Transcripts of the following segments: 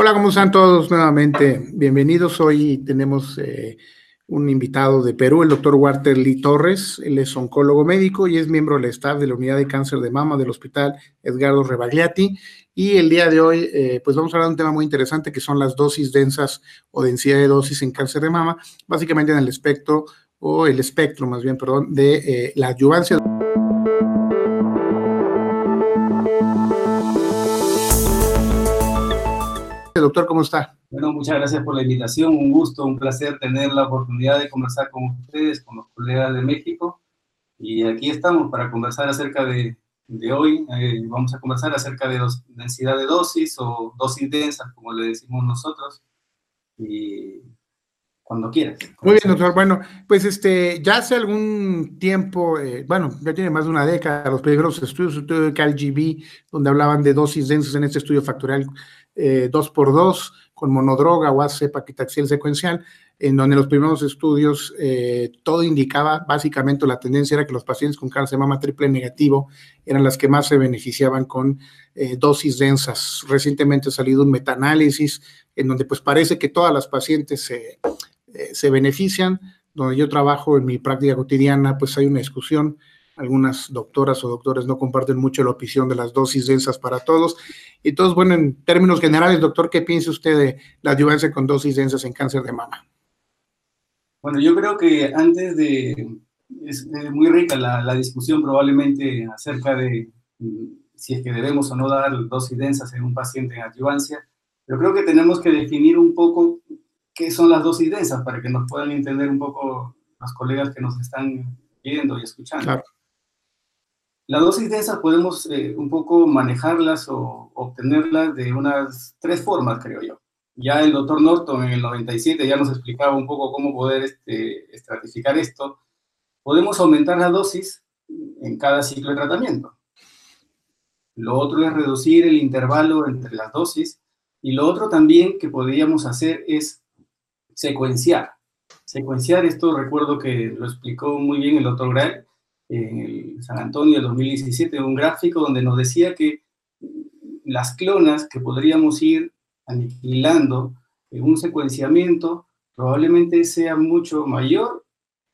Hola, ¿cómo están todos nuevamente? Bienvenidos. Hoy tenemos eh, un invitado de Perú, el doctor Walter Lee Torres. Él es oncólogo médico y es miembro del staff de la unidad de cáncer de mama del Hospital Edgardo Rebagliati. Y el día de hoy, eh, pues vamos a hablar de un tema muy interesante que son las dosis densas o densidad de dosis en cáncer de mama, básicamente en el espectro o el espectro, más bien, perdón, de eh, la adyuvancia. Doctor, ¿cómo está? Bueno, muchas gracias por la invitación, un gusto, un placer tener la oportunidad de conversar con ustedes, con los colegas de México. Y aquí estamos para conversar acerca de, de hoy. Eh, vamos a conversar acerca de densidad de dosis o dosis densas, como le decimos nosotros. Y cuando quieras. Muy bien, doctor. Bueno, pues este, ya hace algún tiempo, eh, bueno, ya tiene más de una década, los primeros estudios, estudio de CalGB, donde hablaban de dosis densas en este estudio factorial eh, 2x2 con monodroga o AC secuencial, en donde los primeros estudios eh, todo indicaba, básicamente la tendencia era que los pacientes con cáncer mama triple negativo eran las que más se beneficiaban con eh, dosis densas. Recientemente ha salido un metaanálisis en donde pues parece que todas las pacientes se, eh, se benefician. Donde yo trabajo en mi práctica cotidiana, pues hay una discusión algunas doctoras o doctores no comparten mucho la opinión de las dosis densas para todos. Y todos, bueno, en términos generales, doctor, ¿qué piensa usted de la adyuvancia con dosis densas en cáncer de mama? Bueno, yo creo que antes de... Es muy rica la, la discusión probablemente acerca de mm, si es que debemos o no dar dosis densas en un paciente en adyuvancia, pero creo que tenemos que definir un poco qué son las dosis densas para que nos puedan entender un poco los colegas que nos están viendo y escuchando. Claro. La dosis densa podemos eh, un poco manejarlas o obtenerlas de unas tres formas, creo yo. Ya el doctor Norton en el 97 ya nos explicaba un poco cómo poder este, estratificar esto. Podemos aumentar la dosis en cada ciclo de tratamiento. Lo otro es reducir el intervalo entre las dosis. Y lo otro también que podríamos hacer es secuenciar. Secuenciar esto, recuerdo que lo explicó muy bien el doctor Gray, en San Antonio del 2017, un gráfico donde nos decía que las clonas que podríamos ir aniquilando en un secuenciamiento probablemente sea mucho mayor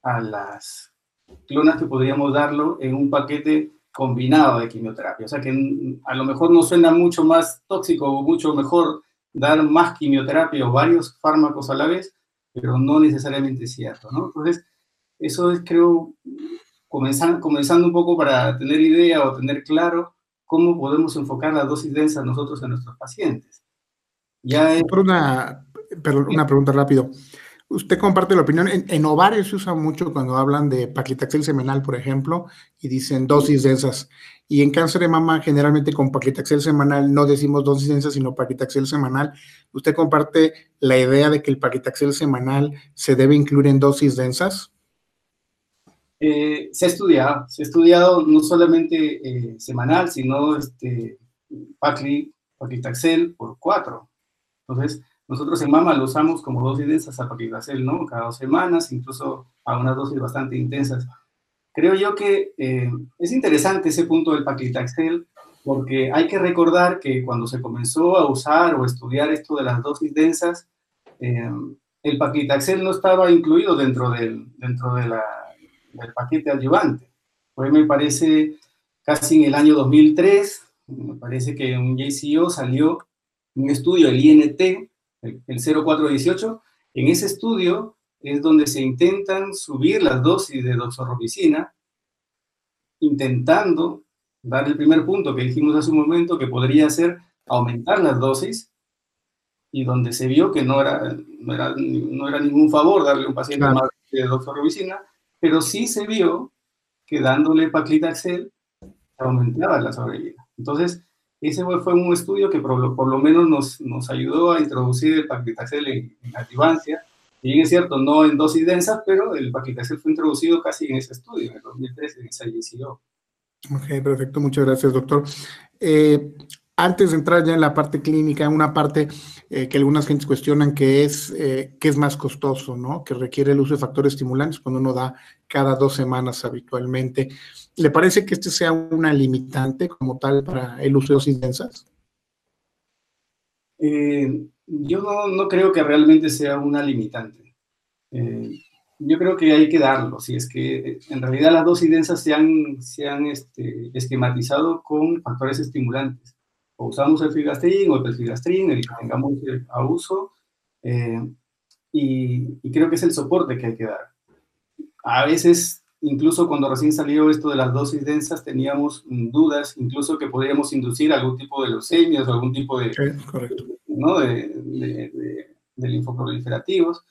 a las clonas que podríamos darlo en un paquete combinado de quimioterapia. O sea que a lo mejor no suena mucho más tóxico o mucho mejor dar más quimioterapia o varios fármacos a la vez, pero no necesariamente es cierto. Entonces, eso es, creo, comenzando, comenzando un poco para tener idea o tener claro cómo podemos enfocar la dosis densa nosotros en nuestros pacientes. Ya Por una, una pregunta rápido. Usted comparte la opinión, en, en, ovarios se usa mucho cuando hablan de paclitaxel semanal, por ejemplo, y dicen dosis densas. Y en cáncer de mama, generalmente con paclitaxel semanal no decimos dosis densas, sino paclitaxel semanal. ¿Usted comparte la idea de que el paclitaxel semanal se debe incluir en dosis densas? Eh, se ha estudiado, se ha estudiado no solamente eh, semanal, sino este, Pacli, Paclitaxel por cuatro. Entonces, nosotros en mama lo usamos como dosis densas a Paclitaxel, ¿no? Cada dos semanas, incluso a unas dosis bastante intensas. Creo yo que eh, es interesante ese punto del Paclitaxel, porque hay que recordar que cuando se comenzó a usar o estudiar esto de las dosis densas, el Paclitaxel no estaba incluido dentro, del, dentro de la del paquete adyuvante. Pues me parece casi en el año 2003, me parece que un JCO salió un estudio, el INT, el, 0418. En ese estudio es donde se intentan subir las dosis de doxorubicina, intentando dar el primer punto que dijimos hace un momento, que podría ser aumentar las dosis, y donde se vio que no era, no era, no era ningún favor darle a un paciente más de doxorubicina, pero sí se vio que dándole paclitaxel aumentaba la sobrevida. Entonces, ese fue un estudio que por lo, menos nos, nos, ayudó a introducir el paclitaxel en, en activancia. Y bien es cierto, no en dosis densas, pero el paclitaxel fue introducido casi en ese estudio, en el 2013, en esa ICO. Ok, perfecto, muchas gracias, doctor. Eh, antes de entrar ya en la parte clínica, una parte eh, que algunas gentes cuestionan que es, eh, que es más costoso, ¿no? Que requiere el uso de factores estimulantes cuando uno da cada dos semanas habitualmente. ¿Le parece que este sea una limitante como tal para el uso de dosis densas? Eh, yo no, creo que realmente sea una limitante. Yo creo que hay que darlo, si es que en realidad las dosis densas se han, se han este, esquematizado con factores estimulantes. O usamos el filgastrin o el perfilgastrin, el que tengamos a uso, eh, y, y, creo que es el soporte que hay que dar. A veces, incluso cuando recién salió esto de las dosis densas, teníamos dudas, incluso que podríamos inducir algún tipo de leucemias o algún tipo de, correcto. ¿no? de, de, de linfoproliferativos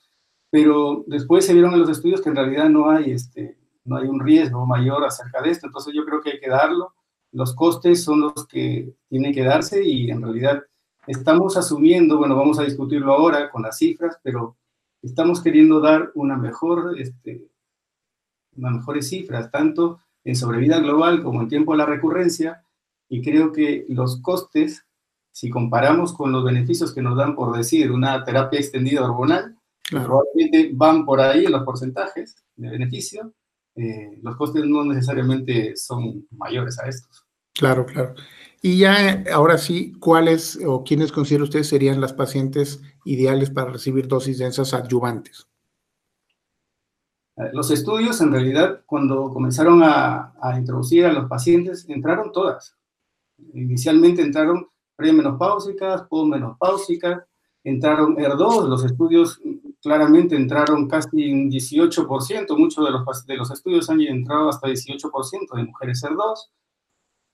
pero después se vieron en los estudios que en realidad no hay, este, no hay un riesgo mayor acerca de esto, entonces yo creo que hay que darlo, los costes son los que tienen que darse y en realidad estamos asumiendo, bueno, vamos a discutirlo ahora con las cifras, pero estamos queriendo dar una mejor, este, unas mejores cifras, tanto en sobrevida global como en tiempo de la recurrencia, y creo que los costes, si comparamos con los beneficios que nos dan, por decir, una terapia extendida hormonal, Probablemente van por ahí los porcentajes de beneficio. Eh, los costes no necesariamente son mayores a estos. Claro, claro. Y ya ahora sí, ¿cuáles o quiénes considera usted serían las pacientes ideales para recibir dosis densas adyuvantes? Eh, los estudios, en realidad, cuando comenzaron a, introducir a los pacientes, entraron todas. Inicialmente entraron premenopáusicas, postmenopáusicas, entraron ER2, los estudios claramente entraron casi un 18%, muchos de los, de los estudios han entrado hasta 18% de mujeres ER2.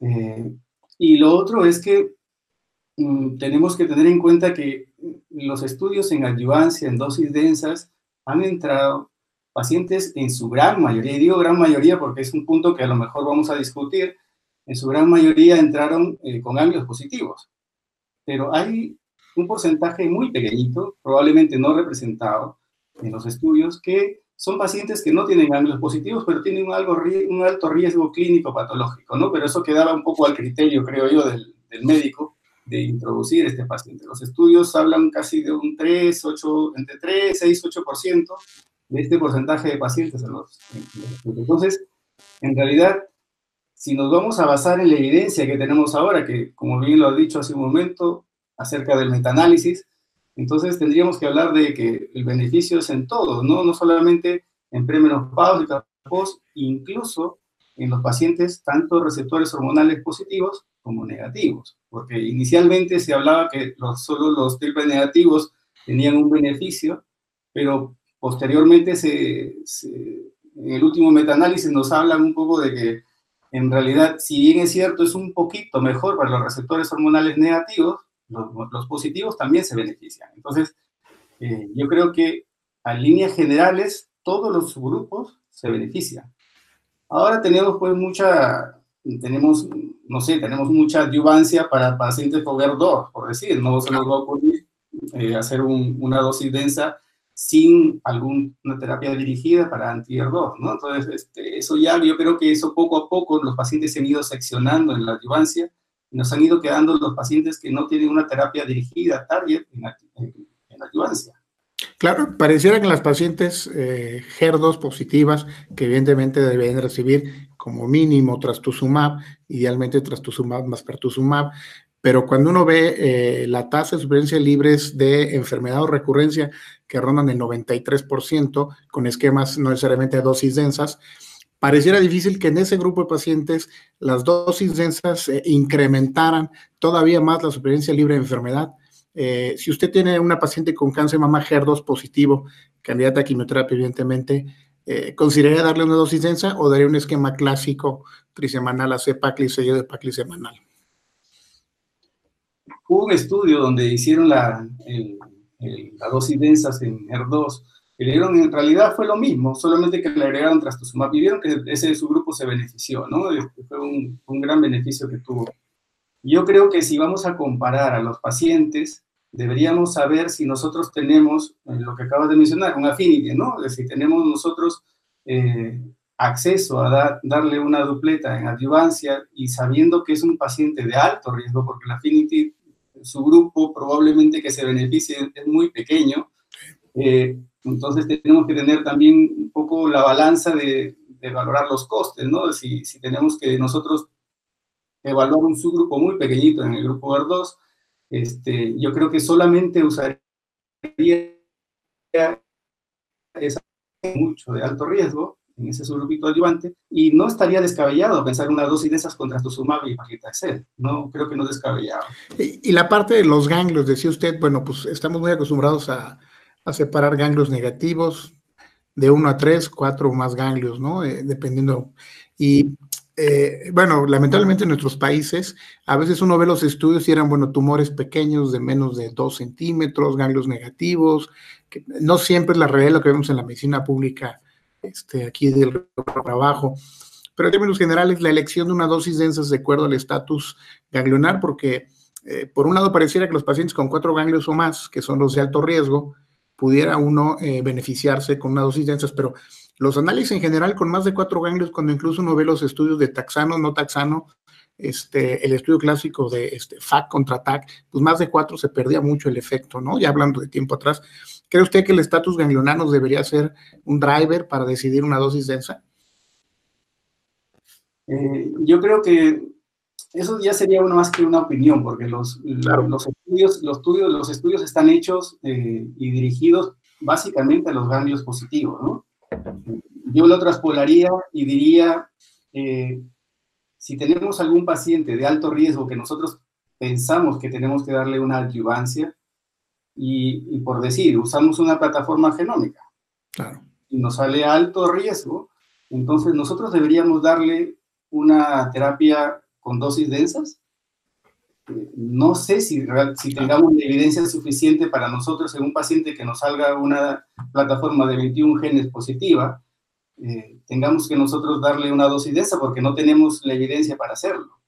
Eh, y lo otro es que mm, tenemos que tener en cuenta que los estudios en adyuvancia, en dosis densas, han entrado pacientes en su gran mayoría, y digo gran mayoría porque es un punto que a lo mejor vamos a discutir, en su gran mayoría entraron eh, con ángulos positivos. Pero hay un porcentaje muy pequeñito, probablemente no representado en los estudios, que son pacientes que no tienen ángulos positivos, pero tienen un, algo, un alto riesgo clínico patológico, ¿no? Pero eso quedaba un poco al criterio, creo yo, del, del médico de introducir este paciente. Los estudios hablan casi de un 3, 8, entre 3, 6, 8% de este porcentaje de pacientes en los, Entonces, en realidad, si nos vamos a basar en la evidencia que tenemos ahora, que como bien lo ha dicho hace un momento, acerca del metaanálisis. Entonces tendríamos que hablar de que el beneficio es en todo, no, no solamente en premenopáusicas, post, incluso en los pacientes tanto receptores hormonales positivos como negativos, porque inicialmente se hablaba que los, solo los triple negativos tenían un beneficio, pero posteriormente se, en el último metaanálisis nos hablan un poco de que en realidad, si bien es cierto, es un poquito mejor para los receptores hormonales negativos, los, positivos también se benefician. Entonces, eh, yo creo que a líneas generales todos los subgrupos se benefician. Ahora tenemos pues mucha, tenemos, no sé, tenemos mucha adyuvancia para pacientes con HER2, por decir, no se nos va a ocurrir eh, hacer una dosis densa sin alguna terapia dirigida para anti-HER2, ¿no? Entonces, este, eso ya, yo creo que eso poco a poco los pacientes se han ido seccionando en la adyuvancia nos han ido quedando los pacientes que no tienen una terapia dirigida, target, en, en, adyuvancia. Claro, pareciera que las pacientes eh, HER2 positivas, que evidentemente deben recibir como mínimo trastuzumab, idealmente trastuzumab más pertuzumab, pero cuando uno ve eh, la tasa de supervivencia libres de enfermedad o recurrencia que rondan el 93% con esquemas no necesariamente dosis densas, pareciera difícil que en ese grupo de pacientes las dosis densas eh, incrementaran todavía más la supervivencia libre de enfermedad. Eh, si usted tiene una paciente con cáncer de mama HER2 positivo, candidata a quimioterapia, evidentemente, eh, ¿consideraría darle una dosis densa o daría un esquema clásico trisemanal a CEPACLI, sello de PACLI semanal? Hubo un estudio donde hicieron la, la dosis densas en HER2 le dieron en realidad fue lo mismo, solamente que le agregaron trastuzumab y vieron que ese su grupo se benefició, ¿no? Fue un, un, gran beneficio que tuvo. Yo creo que si vamos a comparar a los pacientes, deberíamos saber si nosotros tenemos, eh, lo que acabas de mencionar, un affinity, ¿no? Si tenemos nosotros eh, acceso a darle una dupleta en adyuvancia y sabiendo que es un paciente de alto riesgo, porque el affinity, su grupo probablemente que se beneficie es muy pequeño, eh, entonces tenemos que tener también un poco la balanza de, valorar los costes, ¿no? Si, si, tenemos que nosotros evaluar un subgrupo muy pequeñito en el grupo R2, este, yo creo que solamente usaría esa mucho de alto riesgo en ese subgrupito adyuvante y no estaría descabellado pensar una dosis de esas contra sumab y paclitaxel. No, creo que no es descabellado. Y, la parte de los ganglios, decía usted, bueno, pues estamos muy acostumbrados a, a separar ganglios negativos de 1 a 3, 4 o más ganglios, ¿no? Eh, dependiendo. Y eh, bueno, lamentablemente en nuestros países, a veces uno ve los estudios y eran, bueno, tumores pequeños de menos de 2 centímetros, ganglios negativos, que no siempre es la realidad lo que vemos en la medicina pública, este, aquí del trabajo. Pero en términos generales, la elección de una dosis densa es de acuerdo al estatus ganglionar, porque eh, por un lado pareciera que los pacientes con cuatro ganglios o más, que son los de alto riesgo, pudiera uno eh, beneficiarse con una dosis densa, pero los análisis en general con más de cuatro ganglios, cuando incluso uno ve los estudios de taxano, no taxano, este, el estudio clásico de este, FAC contra TAC, pues más de cuatro se perdía mucho el efecto, ¿no? Ya hablando de tiempo atrás. ¿Cree usted que el estatus ganglionano debería ser un driver para decidir una dosis densa? Eh, yo creo que eso ya sería uno más que una opinión, porque los, los, estudios, los, estudios, los estudios están hechos eh, y dirigidos básicamente a los ganglios positivos, ¿no? Yo lo traspolaría y diría, eh, si tenemos algún paciente de alto riesgo que nosotros pensamos que tenemos que darle una adyuvancia, y, por decir, usamos una plataforma genómica, claro. y nos sale alto riesgo, entonces nosotros deberíamos darle una terapia con dosis densas. No sé si, si tengamos la evidencia suficiente para nosotros en un paciente que nos salga una plataforma de 21 genes positiva, eh, tengamos que nosotros darle una dosis de esa porque no tenemos la evidencia para hacerlo.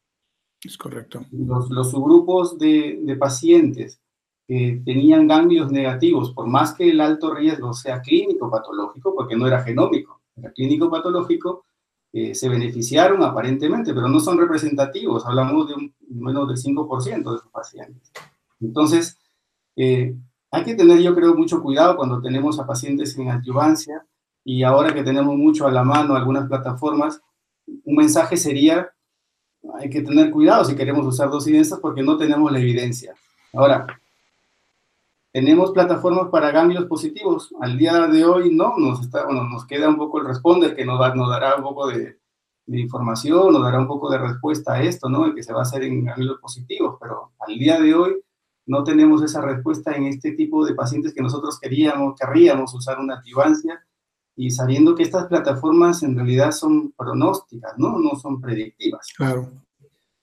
Es correcto. Los, los subgrupos de, de, pacientes que tenían ganglios negativos, por más que el alto riesgo sea clínico patológico, porque no era genómico, era clínico patológico, eh, se beneficiaron aparentemente, pero no son representativos, hablamos de un, menos del 5% de esos pacientes. Entonces, eh, hay que tener, yo creo, mucho cuidado cuando tenemos a pacientes en adyuvancia y ahora que tenemos mucho a la mano algunas plataformas, un mensaje sería, hay que tener cuidado si queremos usar dos densas porque no tenemos la evidencia. Ahora, tenemos plataformas para ganglios positivos. Al día de hoy no, nos, está, bueno, nos queda un poco el responder que nos, nos dará un poco de, de, información, nos dará un poco de respuesta a esto, ¿no? El que se va a hacer en ganglios positivos, pero al día de hoy no tenemos esa respuesta en este tipo de pacientes que nosotros queríamos, querríamos usar una activancia y sabiendo que estas plataformas en realidad son pronósticas, ¿no? No son predictivas. Claro.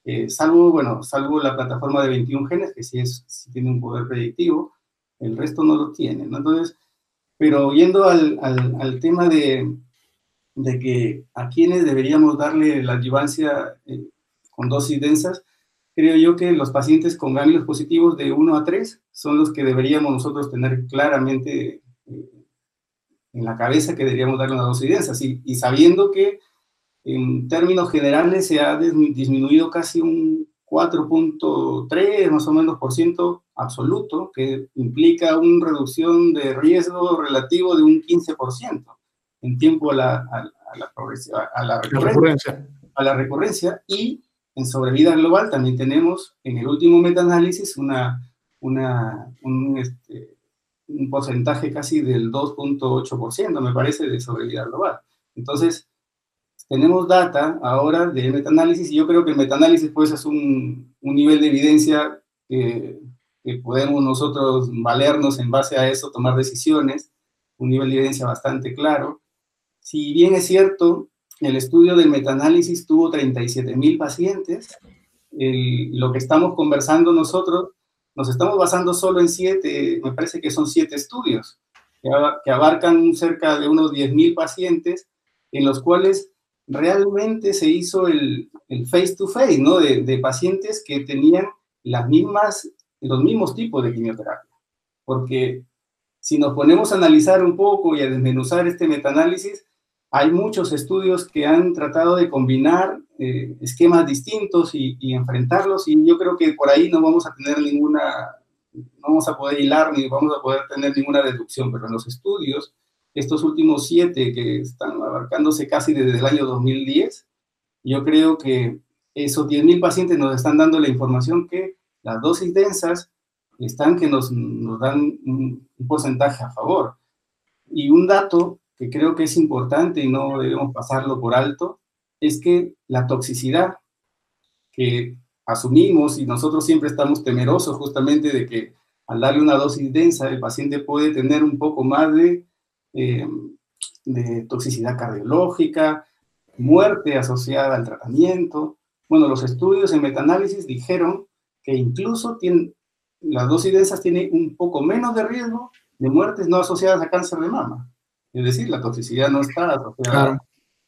Eh, salvo, bueno, salvo la plataforma de 21 genes, que sí, es, sí tiene un poder predictivo, el resto no lo tiene, ¿no? Entonces, pero yendo al, al, al tema de, de, que a quienes deberíamos darle la adjuvancia eh, con dosis densas, creo yo que los pacientes con ganglios positivos de 1 a 3 son los que deberíamos nosotros tener claramente eh, en la cabeza que deberíamos darle una dosis densa, y sabiendo que en términos generales se ha disminuido casi un 4.3 más o menos por ciento absoluto, que implica una reducción de riesgo relativo de un 15% en tiempo a la, a, la, a la recurrencia, a la recurrencia y en sobrevida global también tenemos en el último metaanálisis una, una, un, este, un porcentaje casi del 2.8%, me parece, de sobrevida global. Entonces, tenemos data ahora de metaanálisis y yo creo que el metaanálisis pues es un, un nivel de evidencia que, que, podemos nosotros valernos en base a eso, tomar decisiones, un nivel de evidencia bastante claro. Si bien es cierto, el estudio del metaanálisis tuvo 37 mil pacientes. lo que estamos conversando nosotros, nos estamos basando solo en siete, me parece que son siete estudios, que, abarcan cerca de unos 10 mil pacientes, en los cuales realmente se hizo el, face to face, ¿no? De, pacientes que tenían las mismas, los mismos tipos de quimioterapia. Porque si nos ponemos a analizar un poco y a desmenuzar este metaanálisis, hay muchos estudios que han tratado de combinar eh, esquemas distintos y, enfrentarlos y yo creo que por ahí no vamos a tener ninguna, no vamos a poder hilar ni vamos a poder tener ninguna deducción, pero en los estudios, estos últimos siete que están abarcándose casi desde el año 2010, yo creo que esos 10.000 pacientes nos están dando la información que las dosis densas están que nos, nos dan un, porcentaje a favor. Y un dato que creo que es importante y no debemos pasarlo por alto, es que la toxicidad que asumimos y nosotros siempre estamos temerosos justamente de que al darle una dosis densa el paciente puede tener un poco más de, eh, de toxicidad cardiológica, muerte asociada al tratamiento. Bueno, los estudios en metaanálisis dijeron que incluso tienen, las dosis densas tienen un poco menos de riesgo de muertes no asociadas a cáncer de mama. Es decir, la toxicidad no está asociada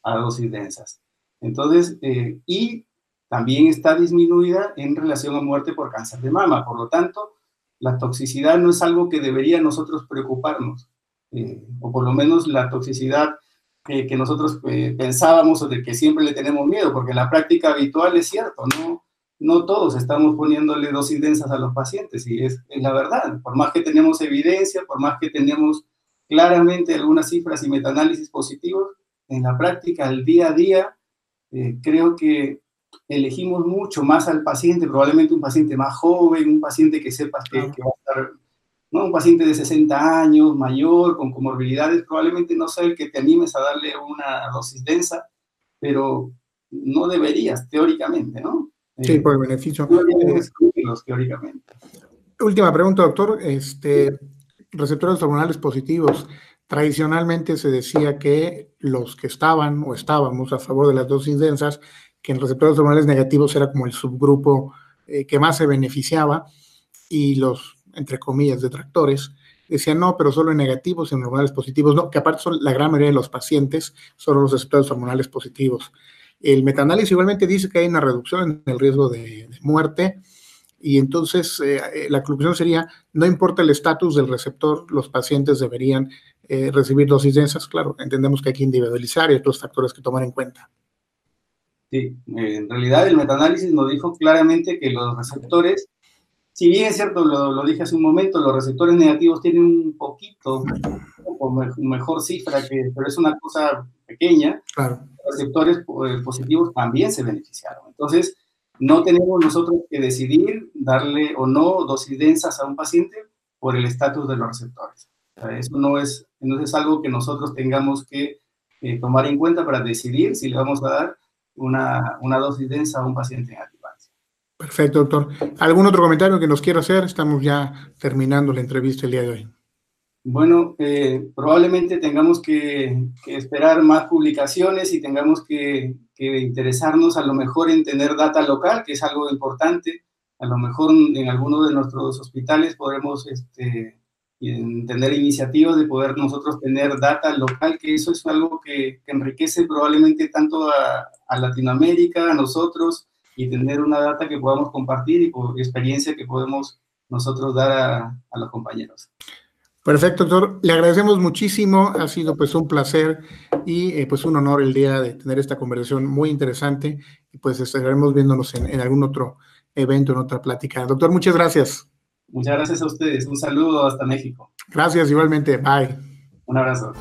a dosis densas. Entonces, eh, y también está disminuida en relación a muerte por cáncer de mama. Por lo tanto, la toxicidad no es algo que debería nosotros preocuparnos, eh, o por lo menos la toxicidad que nosotros eh, pensábamos o de que siempre le tenemos miedo, porque en la práctica habitual es cierto, no, no todos estamos poniéndole dosis densas a los pacientes, y es, es la verdad, por más que tenemos evidencia, por más que tenemos claramente algunas cifras y metaanálisis positivos, en la práctica, al día a día, eh, creo que elegimos mucho más al paciente, probablemente un paciente más joven, un paciente que sepas que, va a estar, ¿no? un paciente de 60 años, mayor, con comorbilidades, probablemente no sea el que te animes a darle una dosis densa, pero no deberías, teóricamente, ¿no? Sí, por el beneficio. teóricamente. Última pregunta, doctor. Este, receptores hormonales positivos. Tradicionalmente se decía que los que estaban o estábamos a favor de las dosis densas, que en receptores hormonales negativos era como el subgrupo eh, que más se beneficiaba, y los, entre comillas, detractores, decían no, pero solo en negativos, en hormonales positivos, no, que aparte son la gran mayoría de los pacientes, son los receptores hormonales positivos. El metaanálisis igualmente dice que hay una reducción en el riesgo de, muerte, y entonces eh, eh, la conclusión sería, no importa el estatus del receptor, los pacientes deberían eh, recibir dosis densas. Claro, entendemos que hay que individualizar y otros factores que tomar en cuenta. Sí, en realidad el metanálisis nos dijo claramente que los receptores, si bien es cierto, lo, dije hace un momento, los receptores negativos tienen un poquito, un mejor cifra, que, pero es una cosa pequeña. Claro. Los receptores positivos también se beneficiaron. Entonces, no tenemos nosotros que decidir darle o no dosis densas a un paciente por el estatus de los receptores. eso no es, no es algo que nosotros tengamos que eh, tomar en cuenta para decidir si le vamos a dar una, una dosis densa a un paciente en adjuvancia. Perfecto, doctor. ¿Algún otro comentario que nos quiera hacer? Estamos ya terminando la entrevista el día de hoy. Bueno, eh, probablemente tengamos que, esperar más publicaciones y tengamos que, interesarnos a lo mejor en tener data local, que es algo importante. A lo mejor en algunos de nuestros hospitales podremos este, tener iniciativas de poder nosotros tener data local, que eso es algo que, enriquece probablemente tanto a, Latinoamérica, a nosotros, y tener una data que podamos compartir y por experiencia que podemos nosotros dar a, a los compañeros. Perfecto, doctor. Le agradecemos muchísimo. Ha sido pues un placer y eh, pues un honor el día de tener esta conversación muy interesante. Y pues estaremos viéndonos en, en algún otro evento, en otra plática. Doctor, muchas gracias. Muchas gracias a ustedes. Un saludo hasta México. Gracias, igualmente. Bye. Un abrazo.